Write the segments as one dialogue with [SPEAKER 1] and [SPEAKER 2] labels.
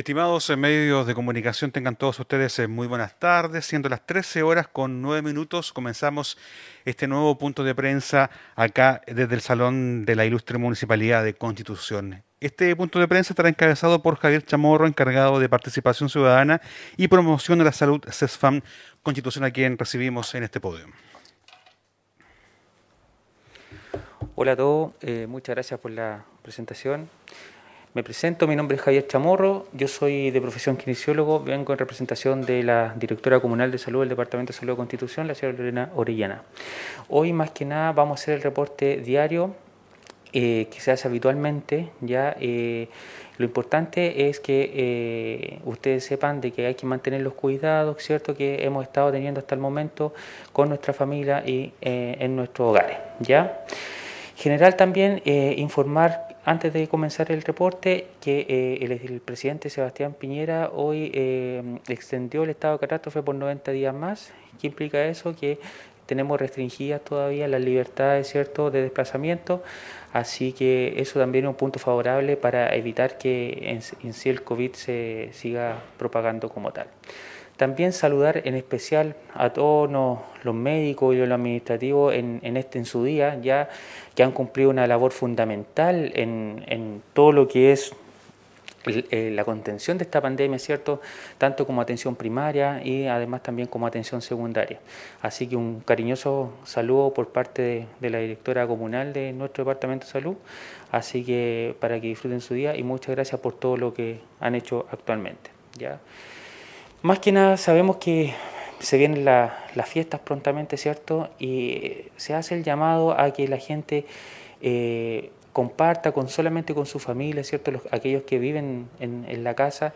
[SPEAKER 1] Estimados eh, medios de comunicación, tengan todos ustedes eh, muy buenas tardes. Siendo las 13 horas con 9 minutos, comenzamos este nuevo punto de prensa acá desde el Salón de la Ilustre Municipalidad de Constitución. Este punto de prensa estará encabezado por Javier Chamorro, encargado de Participación Ciudadana y Promoción de la Salud CESFAM Constitución, a quien recibimos en este podio.
[SPEAKER 2] Hola a todos, eh, muchas gracias por la presentación. Me presento, mi nombre es Javier Chamorro, yo soy de profesión kinesiólogo, vengo en representación de la directora comunal de salud del Departamento de Salud de Constitución, la señora Lorena Orellana. Hoy más que nada vamos a hacer el reporte diario eh, que se hace habitualmente. Ya eh, Lo importante es que eh, ustedes sepan de que hay que mantener los cuidados, ¿cierto?, que hemos estado teniendo hasta el momento con nuestra familia y en nuestros hogares. ¿ya? General también informar antes de comenzar el reporte, que eh, el, presidente Sebastián Piñera hoy eh, extendió el estado de catástrofe por 90 días más. ¿Qué implica eso? Que tenemos restringidas todavía las libertades ¿cierto? de desplazamiento, así que eso también es un punto favorable para evitar que en sí el COVID se siga propagando como tal. También saludar en especial a todos los, médicos y los administrativos en, este en su día, ya que han cumplido una labor fundamental en, todo lo que es eh, la contención de esta pandemia, ¿cierto? Tanto como atención primaria y además también como atención secundaria. Así que un cariñoso saludo por parte de, de, la directora comunal de nuestro Departamento de Salud. Así que para que disfruten su día y muchas gracias por todo lo que han hecho actualmente. ¿ya? Más que nada sabemos que se vienen las fiestas prontamente, ¿cierto? Y se hace el llamado a que la gente eh, comparta con solamente con su familia, ¿cierto? aquellos que viven en, la casa,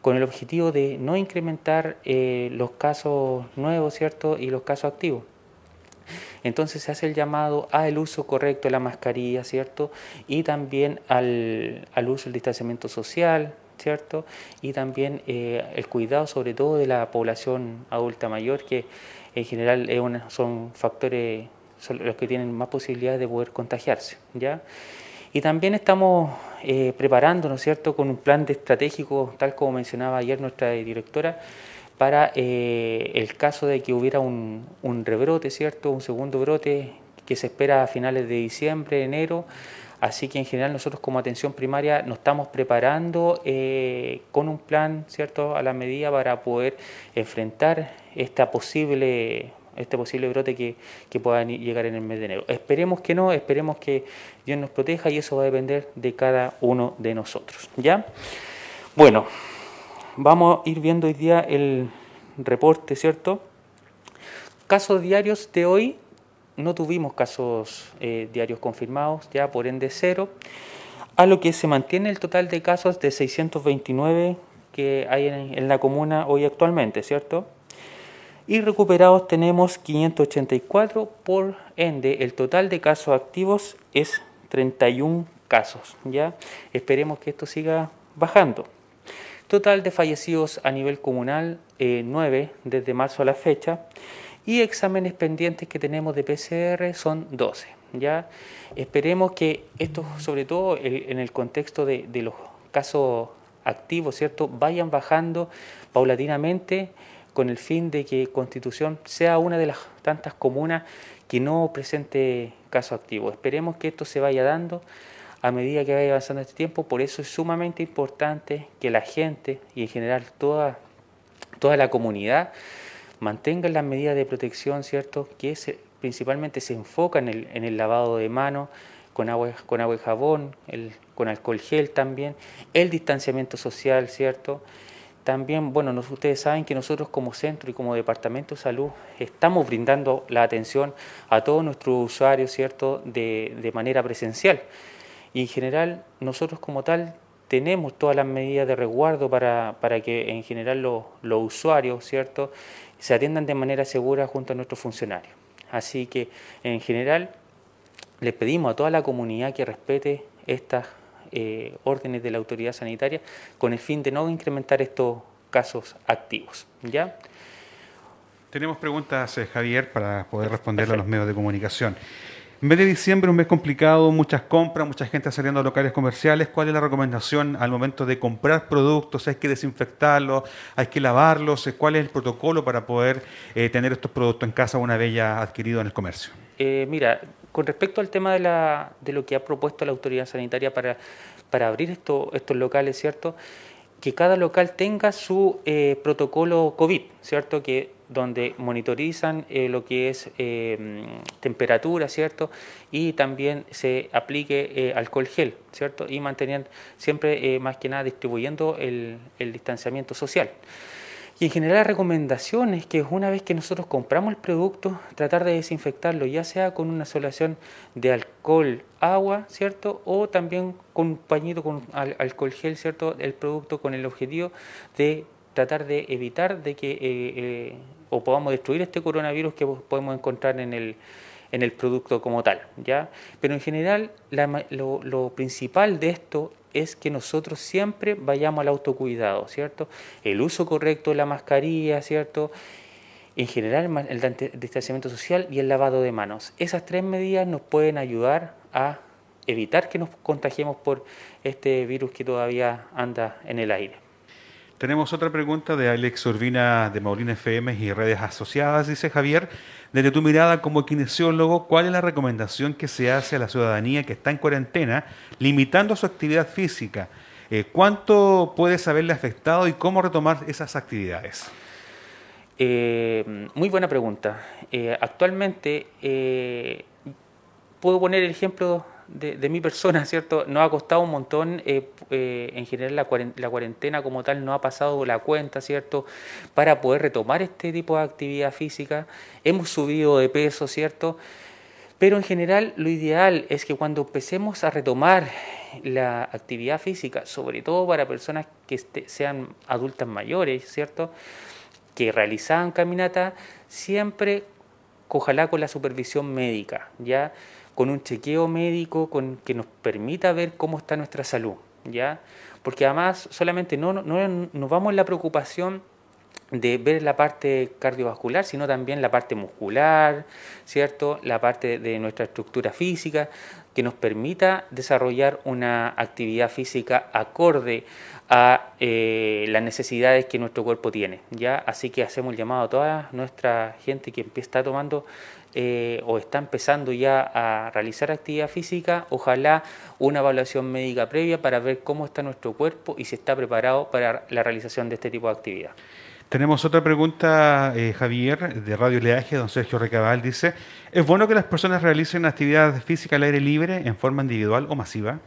[SPEAKER 2] con el objetivo de no incrementar eh, los casos nuevos, ¿cierto? Y los casos activos. Entonces se hace el llamado al uso correcto de la mascarilla, ¿cierto? Y también al, al uso del distanciamiento social, ¿cierto? Y también eh, el cuidado sobre todo de la población adulta mayor, que en general son factores los que tienen más posibilidades de poder contagiarse, ¿ya? Y también estamos eh, preparándonos, ¿cierto?, con un plan estratégico, tal como mencionaba ayer nuestra directora, para eh, el caso de que hubiera un, un rebrote, ¿cierto?, un segundo brote que se espera a finales de diciembre, enero, Así que en general nosotros como atención primaria nos estamos preparando eh, con un plan, ¿cierto?, a la medida para poder enfrentar esta posible este posible brote que, que pueda llegar en el mes de enero. Esperemos que no, esperemos que Dios nos proteja y eso va a depender de cada uno de nosotros. ¿Ya? Bueno, vamos a ir viendo hoy día el reporte, ¿cierto? Casos diarios de hoy, no tuvimos casos eh, diarios confirmados, ya por ende cero, a lo que se mantiene el total de casos de 629 que hay en, la comuna hoy actualmente, ¿cierto? Y recuperados tenemos 584, por ende el total de casos activos es 31 casos, ¿ya? Esperemos que esto siga bajando. Total de fallecidos a nivel comunal, 9 eh, desde marzo a la fecha y exámenes pendientes que tenemos de PCR son 12. ¿ya? Esperemos que esto, sobre todo en el contexto de, los casos activos, ¿cierto? vayan bajando paulatinamente con el fin de que Constitución sea una de las tantas comunas que no presente casos activos. Esperemos que esto se vaya dando a medida que vaya avanzando este tiempo, por eso es sumamente importante que la gente y en general toda, toda la comunidad mantengan las medidas de protección, ¿cierto? Que principalmente se enfoca en el, lavado de manos con agua, con agua y jabón, el, con alcohol gel también, el distanciamiento social, ¿cierto? También, bueno, ustedes saben que nosotros como centro y como departamento de salud estamos brindando la atención a todos nuestros usuarios, ¿cierto?, de, de manera presencial. Y en general, nosotros como tal tenemos todas las medidas de resguardo para, para que en general los, los usuarios, ¿cierto?, se atiendan de manera segura junto a nuestros funcionarios. Así que en general les pedimos a toda la comunidad que respete estas eh, órdenes de la autoridad sanitaria con el fin de no incrementar estos casos activos. ¿ya?
[SPEAKER 1] Tenemos preguntas, eh, Javier, para poder responder a los medios de comunicación. Vez de diciembre, un mes complicado, muchas compras, mucha gente saliendo a locales comerciales, ¿cuál es la recomendación al momento de comprar productos? ¿Hay que desinfectarlos? ¿Hay que lavarlos? ¿Cuál es el protocolo para poder eh, tener estos productos en casa una vez ya adquiridos en el comercio?
[SPEAKER 2] Eh, mira, con respecto al tema de, la, de lo que ha propuesto la autoridad sanitaria para, para abrir esto, estos locales, ¿cierto? Que cada local tenga su eh, protocolo COVID, ¿cierto? Que donde monitorizan eh, lo que es eh, temperatura, ¿cierto? Y también se aplique eh, alcohol gel, ¿cierto? Y mantener siempre, más que nada, distribuyendo el, distanciamiento social. Y en general la recomendación es que una vez que nosotros compramos el producto, tratar de desinfectarlo, ya sea con una solución de alcohol, agua, ¿cierto? O también con un pañito con alcohol gel, ¿cierto? El producto con el objetivo de tratar de evitar de que o podamos destruir este coronavirus que podemos encontrar en el, en el producto como tal, ¿ya? Pero en general lo, lo, principal de esto es que nosotros siempre vayamos al autocuidado, ¿cierto? El uso correcto de la mascarilla, ¿cierto? En general el distanciamiento social y el lavado de manos. Esas tres medidas nos pueden ayudar a evitar que nos contagiemos por este virus que todavía anda en el aire.
[SPEAKER 1] Tenemos otra pregunta de Alex Urbina de Maulina FM y redes asociadas. Dice Javier, desde tu mirada como kinesiólogo, ¿cuál es la recomendación que se hace a la ciudadanía que está en cuarentena limitando su actividad física? Eh, ¿Cuánto puedes haberle afectado y cómo retomar esas actividades?
[SPEAKER 2] Eh, muy buena pregunta. Eh, actualmente puedo poner el ejemplo de, mi persona, ¿cierto? Nos ha costado un montón, eh, eh, en general la cuarentena, como tal no ha pasado la cuenta, ¿cierto? Para poder retomar este tipo de actividad física. Hemos subido de peso, ¿cierto? Pero en general lo ideal es que cuando empecemos a retomar la actividad física, sobre todo para personas que este, sean adultas mayores, ¿cierto? Que realizan caminata, siempre ojalá con la supervisión médica, ¿ya? Con un chequeo médico con, que nos permita ver cómo está nuestra salud, ¿ya? Porque además solamente no, no, nos vamos en la preocupación de ver la parte cardiovascular, sino también la parte muscular, ¿cierto? La parte de nuestra estructura física, que nos permita desarrollar una actividad física acorde a eh, las necesidades que nuestro cuerpo tiene. ¿ya? Así que hacemos el llamado a toda nuestra gente que está tomando eh, o está empezando ya a realizar actividad física, ojalá una evaluación médica previa para ver cómo está nuestro cuerpo y si está preparado para la realización de este tipo de actividad.
[SPEAKER 1] Tenemos otra pregunta, eh, Javier, de Radio Leaje, don Sergio Recabal, dice, ¿es bueno que las personas realicen actividad física al aire libre en forma individual o masiva?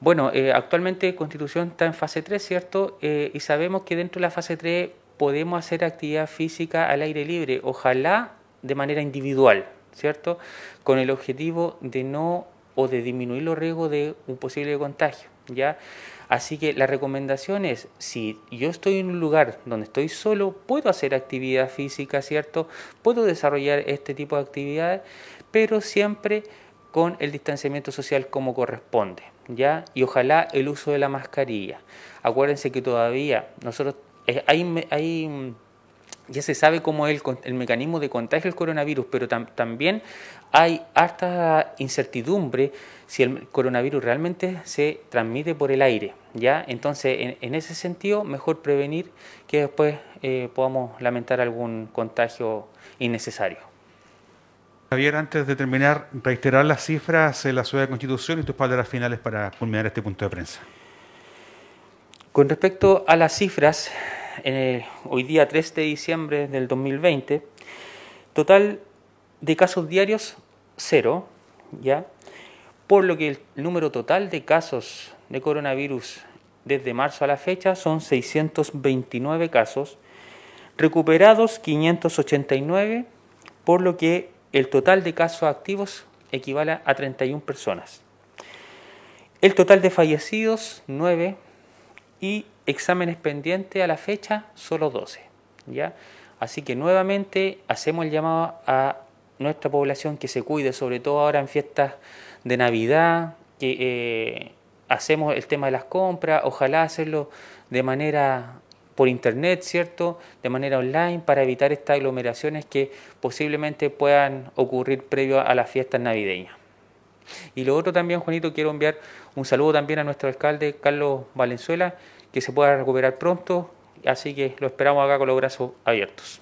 [SPEAKER 2] Bueno, eh, actualmente Constitución está en fase 3, ¿cierto? y sabemos que dentro de la fase 3 podemos hacer actividad física al aire libre. Ojalá de manera individual, ¿cierto? Con el objetivo de no o de disminuir los riesgos de un posible contagio, ¿ya? Así que la recomendación es, si yo estoy en un lugar donde estoy solo, puedo hacer actividad física, ¿cierto? Puedo desarrollar este tipo de actividades, pero siempre con el distanciamiento social como corresponde, ¿ya? Y ojalá el uso de la mascarilla. Acuérdense que todavía nosotros eh, hay, hay ya se sabe cómo es el, mecanismo de contagio del coronavirus, pero también hay harta incertidumbre si el coronavirus realmente se transmite por el aire. ¿ya? Entonces, en, ese sentido, mejor prevenir que después eh, podamos lamentar algún contagio innecesario.
[SPEAKER 1] Javier, antes de terminar, reiterar las cifras de la Ciudad de Constitución y tus palabras finales para culminar este punto de prensa.
[SPEAKER 2] Con respecto a las cifras, eh, hoy día 3 de diciembre del 2020, total de casos diarios cero, ¿ya? Por lo que el número total de casos de coronavirus desde marzo a la fecha son 629 casos, recuperados 589, por lo que el total de casos activos equivale a 31 personas. El total de fallecidos, 9, y exámenes pendientes a la fecha, solo 12. ¿ya? Así que nuevamente hacemos el llamado a nuestra población que se cuide, sobre todo ahora en fiestas de Navidad, que eh, hacemos el tema de las compras, ojalá hacerlo de manera por internet, ¿cierto? De manera online para evitar estas aglomeraciones que posiblemente puedan ocurrir previo a las fiestas navideñas. Y lo otro también, Juanito, quiero enviar un saludo también a nuestro alcalde Carlos Valenzuela, que se pueda recuperar pronto, así que lo esperamos acá con los brazos abiertos.